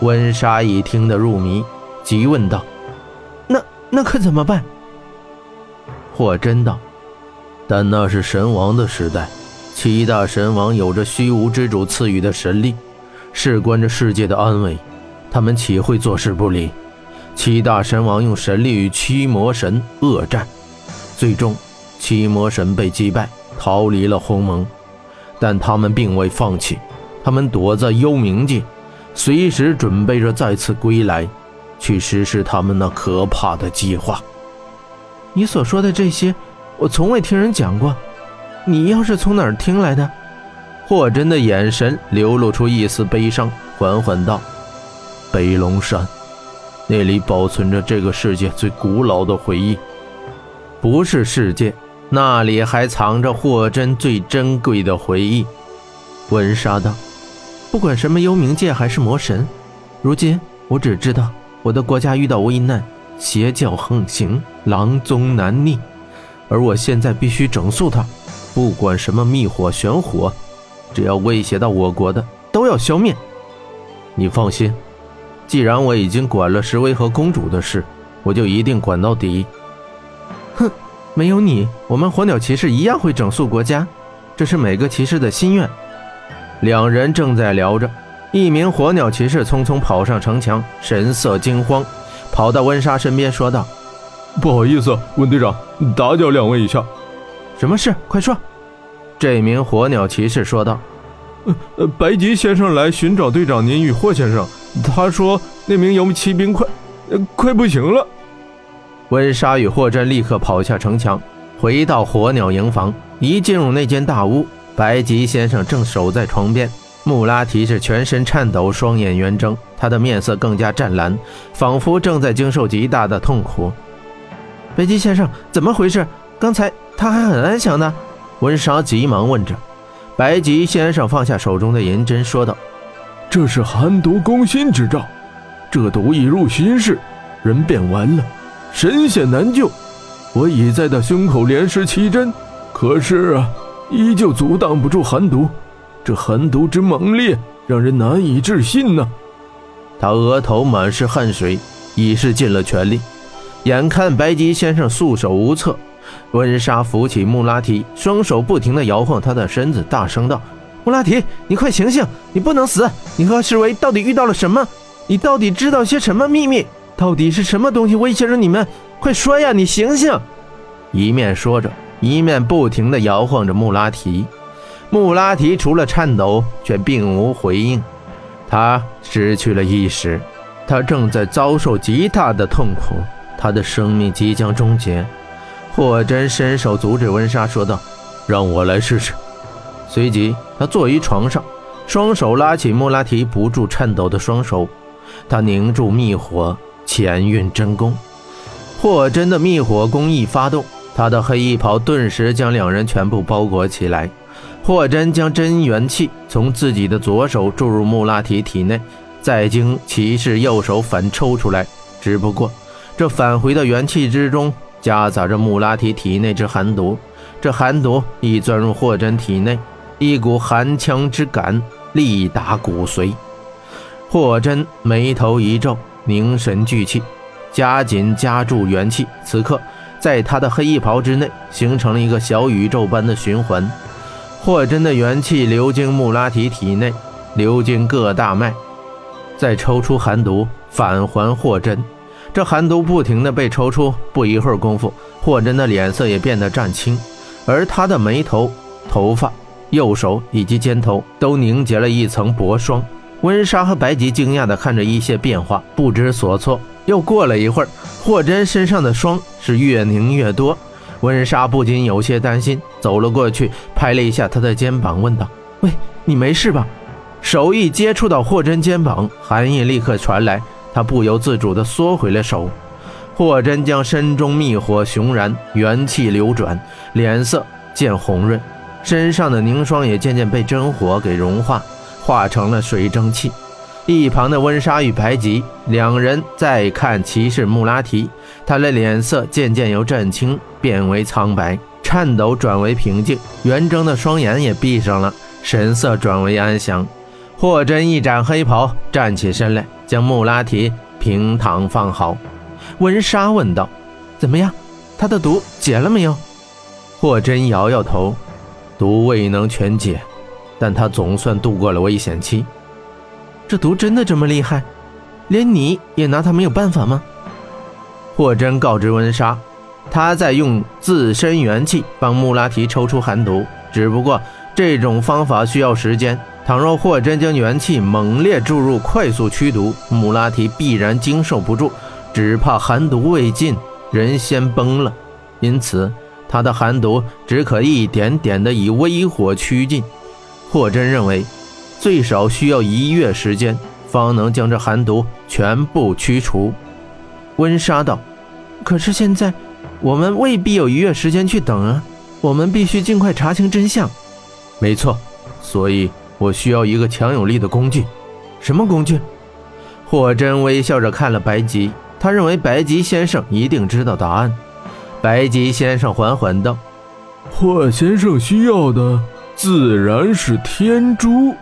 温莎一听得入迷，急问道：“那那可怎么办？”霍真道：“但那是神王的时代，七大神王有着虚无之主赐予的神力，事关着世界的安危，他们岂会坐视不理？七大神王用神力与七魔神恶战，最终七魔神被击败，逃离了鸿蒙。但他们并未放弃，他们躲在幽冥界，随时准备着再次归来，去实施他们那可怕的计划。”你所说的这些，我从未听人讲过。你要是从哪儿听来的？霍真的眼神流露出一丝悲伤，缓缓道：“北龙山，那里保存着这个世界最古老的回忆。不是世界，那里还藏着霍真最珍贵的回忆。”温莎道：“不管什么幽冥界还是魔神，如今我只知道我的国家遇到危难。”邪教横行，狼宗难逆，而我现在必须整肃他。不管什么密火、玄火，只要威胁到我国的，都要消灭。你放心，既然我已经管了石威和公主的事，我就一定管到底。哼，没有你，我们火鸟骑士一样会整肃国家，这是每个骑士的心愿。两人正在聊着，一名火鸟骑士匆匆跑上城墙，神色惊慌。跑到温莎身边说道：“不好意思，温队长，打搅两位一下。什么事？快说。”这名火鸟骑士说道：“呃，白吉先生来寻找队长您与霍先生，他说那名游骑兵快，快不行了。”温莎与霍真立刻跑下城墙，回到火鸟营房。一进入那间大屋，白吉先生正守在床边。穆拉提是全身颤抖，双眼圆睁，他的面色更加湛蓝，仿佛正在经受极大的痛苦。白吉先生，怎么回事？刚才他还很安详呢。温莎急忙问着。白吉先生放下手中的银针，说道：“这是寒毒攻心之兆，这毒一入心室，人便完了，神仙难救。我已在他胸口连施七针，可是啊，依旧阻挡不住寒毒。”这寒毒之猛烈，让人难以置信呢。他额头满是汗水，已是尽了全力。眼看白吉先生束手无策，温莎扶起穆拉提，双手不停地摇晃他的身子，大声道：“穆拉提，你快醒醒！你不能死！你和施维到底遇到了什么？你到底知道些什么秘密？到底是什么东西威胁着你们？快说呀！你醒醒！”一面说着，一面不停地摇晃着穆拉提。穆拉提除了颤抖，却并无回应。他失去了意识，他正在遭受极大的痛苦，他的生命即将终结。霍真伸手阻止温莎，说道：“让我来试试。”随即，他坐于床上，双手拉起穆拉提不住颤抖的双手，他凝住密火，潜运真功。霍真的密火功一发动，他的黑衣袍顿时将两人全部包裹起来。霍真将真元气从自己的左手注入穆拉提体内，再经骑士右手反抽出来。只不过，这返回的元气之中夹杂着穆拉提体内之寒毒。这寒毒一钻入霍真体内，一股寒枪之感力达骨髓。霍真眉头一皱，凝神聚气，加紧加注元气。此刻，在他的黑衣袍之内形成了一个小宇宙般的循环。霍真的元气流经穆拉提体内，流经各大脉，再抽出寒毒返还霍真。这寒毒不停地被抽出，不一会儿功夫，霍真的脸色也变得湛青，而他的眉头、头发、右手以及肩头都凝结了一层薄霜。温莎和白吉惊讶地看着一些变化，不知所措。又过了一会儿，霍真身上的霜是越凝越多。温莎不禁有些担心，走了过去，拍了一下他的肩膀，问道：“喂，你没事吧？”手一接触到霍真肩膀，寒意立刻传来，他不由自主地缩回了手。霍真将身中密火熊燃，元气流转，脸色渐红润，身上的凝霜也渐渐被真火给融化，化成了水蒸气。一旁的温莎与白吉两人再看骑士穆拉提，他的脸色渐渐由震青变为苍白，颤抖转为平静，圆睁的双眼也闭上了，神色转为安详。霍真一展黑袍，站起身来，将穆拉提平躺放好。温莎问道：“怎么样？他的毒解了没有？”霍真摇摇头：“毒未能全解，但他总算度过了危险期。这毒真的这么厉害？连你也拿他没有办法吗？”霍真告知温莎：“他在用自身元气帮穆拉提抽出寒毒，只不过这种方法需要时间。”倘若霍真将元气猛烈注入，快速驱毒，穆拉提必然经受不住，只怕寒毒未尽，人先崩了。因此，他的寒毒只可一点点的以微火驱尽。霍真认为，最少需要一月时间，方能将这寒毒全部驱除。温莎道：“可是现在，我们未必有一月时间去等啊！我们必须尽快查清真相。”没错，所以。我需要一个强有力的工具，什么工具？霍真微笑着看了白吉，他认为白吉先生一定知道答案。白吉先生缓缓道：“霍先生需要的自然是天珠。”